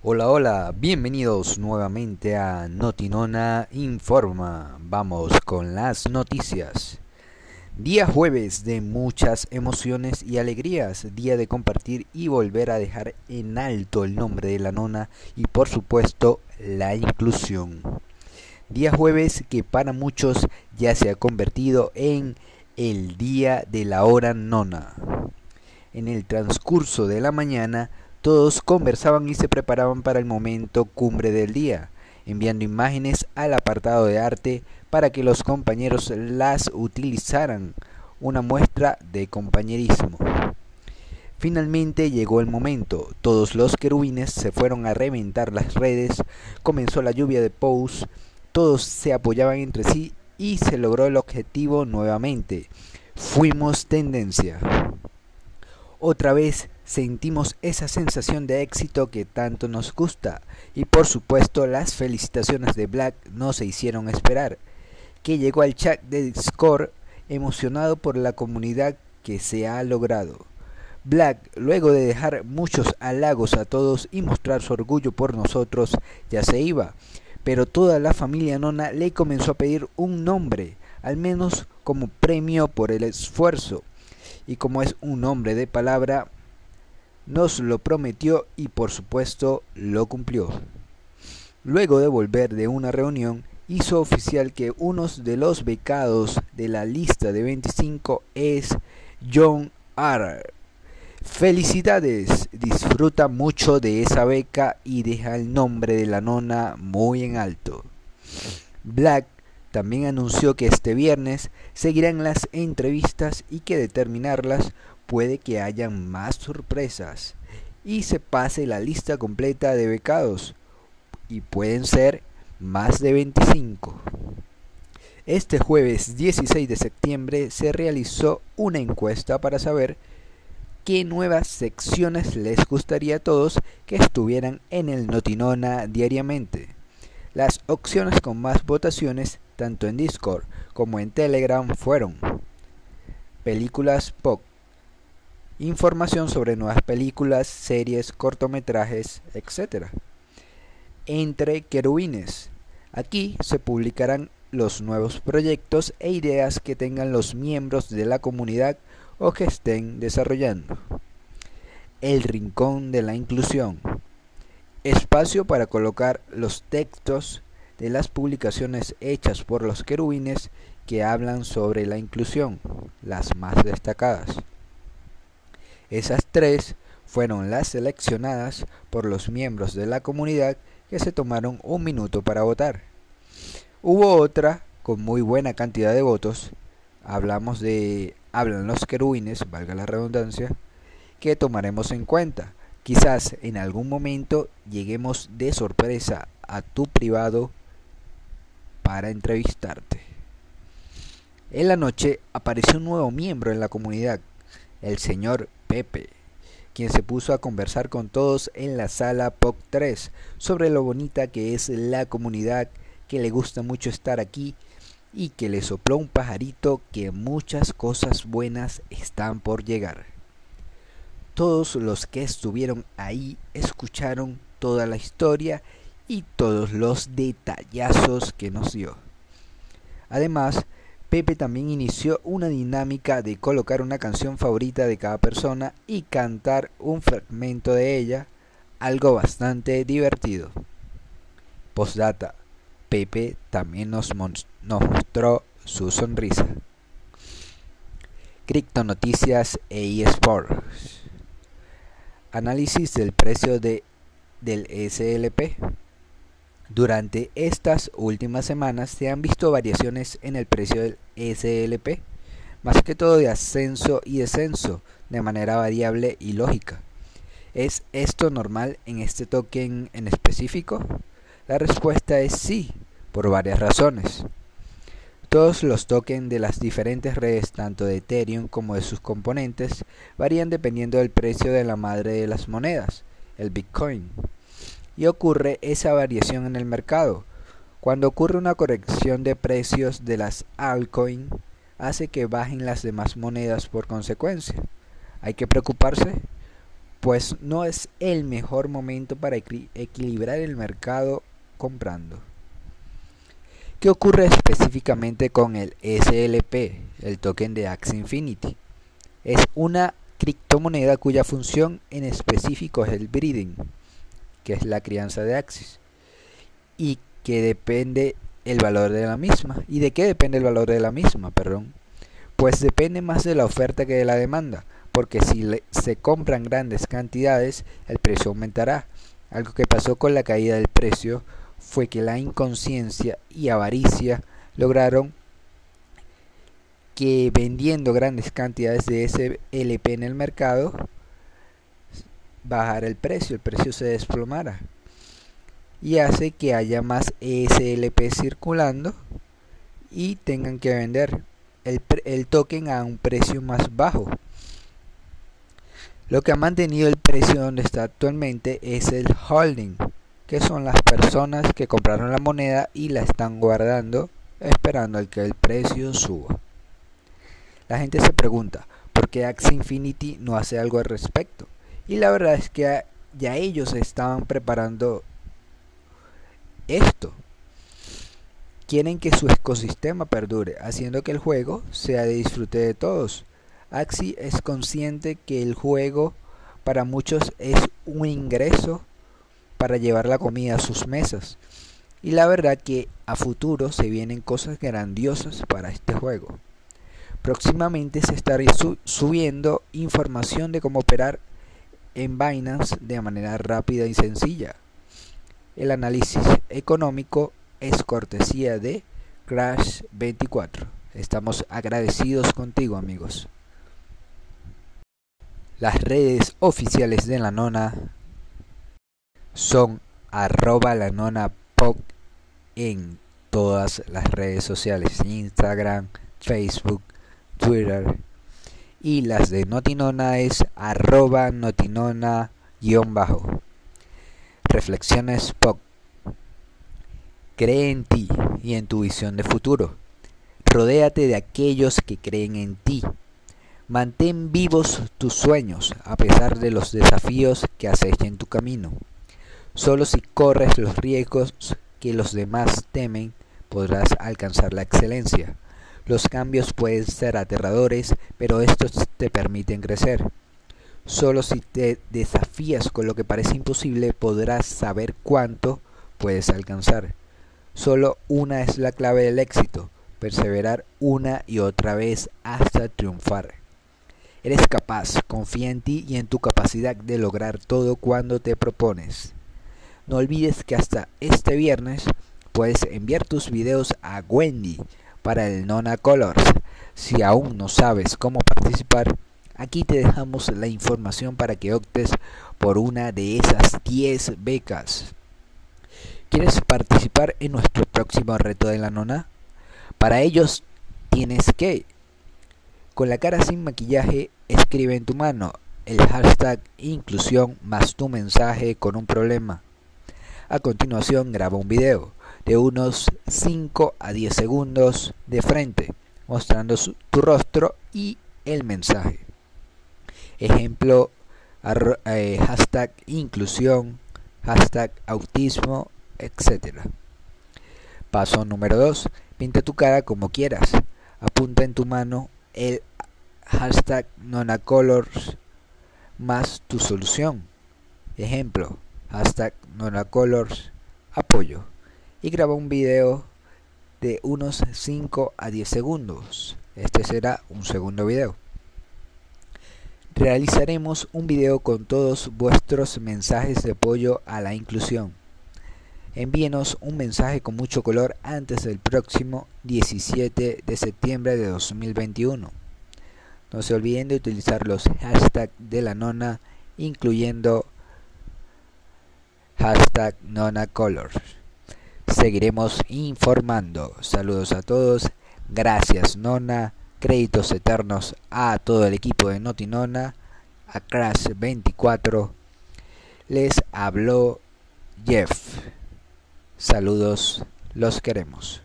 Hola, hola, bienvenidos nuevamente a Notinona Informa. Vamos con las noticias. Día jueves de muchas emociones y alegrías, día de compartir y volver a dejar en alto el nombre de la nona y por supuesto la inclusión. Día jueves que para muchos ya se ha convertido en el día de la hora nona. En el transcurso de la mañana todos conversaban y se preparaban para el momento cumbre del día, enviando imágenes al apartado de arte para que los compañeros las utilizaran, una muestra de compañerismo. Finalmente llegó el momento, todos los querubines se fueron a reventar las redes, comenzó la lluvia de posts, todos se apoyaban entre sí y se logró el objetivo nuevamente. Fuimos tendencia. Otra vez sentimos esa sensación de éxito que tanto nos gusta. Y por supuesto las felicitaciones de Black no se hicieron esperar, que llegó al chat de Discord emocionado por la comunidad que se ha logrado. Black, luego de dejar muchos halagos a todos y mostrar su orgullo por nosotros, ya se iba, pero toda la familia Nona le comenzó a pedir un nombre, al menos como premio por el esfuerzo. Y como es un hombre de palabra, nos lo prometió y por supuesto lo cumplió. Luego de volver de una reunión, hizo oficial que uno de los becados de la lista de 25 es John R. Felicidades, disfruta mucho de esa beca y deja el nombre de la nona muy en alto. Black también anunció que este viernes seguirán las entrevistas y que determinarlas puede que hayan más sorpresas y se pase la lista completa de becados y pueden ser más de 25. Este jueves 16 de septiembre se realizó una encuesta para saber qué nuevas secciones les gustaría a todos que estuvieran en el Notinona diariamente. Las opciones con más votaciones tanto en Discord como en Telegram fueron películas pop, información sobre nuevas películas, series, cortometrajes, etc. Entre querubines. Aquí se publicarán los nuevos proyectos e ideas que tengan los miembros de la comunidad o que estén desarrollando. El rincón de la inclusión. Espacio para colocar los textos de las publicaciones hechas por los querubines que hablan sobre la inclusión, las más destacadas. Esas tres fueron las seleccionadas por los miembros de la comunidad que se tomaron un minuto para votar. Hubo otra con muy buena cantidad de votos, hablamos de hablan los querubines, valga la redundancia, que tomaremos en cuenta. Quizás en algún momento lleguemos de sorpresa a tu privado para entrevistarte. En la noche apareció un nuevo miembro en la comunidad, el señor Pepe, quien se puso a conversar con todos en la sala POC 3 sobre lo bonita que es la comunidad, que le gusta mucho estar aquí y que le sopló un pajarito que muchas cosas buenas están por llegar. Todos los que estuvieron ahí escucharon toda la historia y todos los detallazos que nos dio. Además, Pepe también inició una dinámica de colocar una canción favorita de cada persona y cantar un fragmento de ella, algo bastante divertido. Postdata. Pepe también nos, mostró su sonrisa. Cripto Noticias e eSports. Análisis del precio de, del SLP. Durante estas últimas semanas se han visto variaciones en el precio del SLP, más que todo de ascenso y descenso de manera variable y lógica. ¿Es esto normal en este token en específico? La respuesta es sí, por varias razones. Todos los tokens de las diferentes redes, tanto de Ethereum como de sus componentes, varían dependiendo del precio de la madre de las monedas, el Bitcoin y ocurre esa variación en el mercado. Cuando ocurre una corrección de precios de las altcoins, hace que bajen las demás monedas por consecuencia. ¿Hay que preocuparse? pues no es el mejor momento para equilibrar el mercado comprando. ¿Qué ocurre específicamente con el SLP, el token de Axie Infinity? Es una criptomoneda cuya función en específico es el breeding, que es la crianza de Axis, y que depende el valor de la misma. ¿Y de qué depende el valor de la misma? Perdón. Pues depende más de la oferta que de la demanda, porque si se compran grandes cantidades, el precio aumentará. Algo que pasó con la caída del precio fue que la inconsciencia y avaricia lograron que vendiendo grandes cantidades de ese LP en el mercado bajara el precio, el precio se desplomara y hace que haya más SLP circulando y tengan que vender el, el token a un precio más bajo. Lo que ha mantenido el precio donde está actualmente es el holding, que son las personas que compraron la moneda y la están guardando esperando al que el precio suba. La gente se pregunta, ¿por qué Axie Infinity no hace algo al respecto? Y la verdad es que ya ellos estaban preparando esto. Quieren que su ecosistema perdure, haciendo que el juego sea de disfrute de todos. Axie es consciente que el juego para muchos es un ingreso para llevar la comida a sus mesas. Y la verdad que a futuro se vienen cosas grandiosas para este juego. Próximamente se estará subiendo información de cómo operar en Binance de manera rápida y sencilla. El análisis económico es cortesía de Crash 24. Estamos agradecidos contigo amigos. Las redes oficiales de la nona son arroba la nona pop en todas las redes sociales, Instagram, Facebook, Twitter. Y las de Notinona es arroba notinona guion bajo. Reflexiones POC. Cree en ti y en tu visión de futuro. Rodéate de aquellos que creen en ti. Mantén vivos tus sueños a pesar de los desafíos que acechen tu camino. Solo si corres los riesgos que los demás temen podrás alcanzar la excelencia. Los cambios pueden ser aterradores, pero estos te permiten crecer. Solo si te desafías con lo que parece imposible podrás saber cuánto puedes alcanzar. Solo una es la clave del éxito, perseverar una y otra vez hasta triunfar. Eres capaz, confía en ti y en tu capacidad de lograr todo cuando te propones. No olvides que hasta este viernes puedes enviar tus videos a Wendy para el Nona Colors. Si aún no sabes cómo participar, aquí te dejamos la información para que optes por una de esas 10 becas. ¿Quieres participar en nuestro próximo reto de la nona? Para ellos tienes que, con la cara sin maquillaje, escribe en tu mano el hashtag inclusión más tu mensaje con un problema. A continuación graba un video de unos 5 a 10 segundos de frente, mostrando tu rostro y el mensaje. Ejemplo, eh, hashtag inclusión, hashtag autismo, etc. Paso número 2. Pinta tu cara como quieras. Apunta en tu mano el hashtag nonacolors más tu solución. Ejemplo, hashtag nonacolors apoyo y graba un video de unos 5 a 10 segundos. Este será un segundo video. Realizaremos un video con todos vuestros mensajes de apoyo a la inclusión. Envíenos un mensaje con mucho color antes del próximo 17 de septiembre de 2021. No se olviden de utilizar los hashtags de la nona, incluyendo hashtag nonacolors. Seguiremos informando. Saludos a todos. Gracias Nona. Créditos eternos a todo el equipo de Notinona. A Crash 24. Les habló Jeff. Saludos. Los queremos.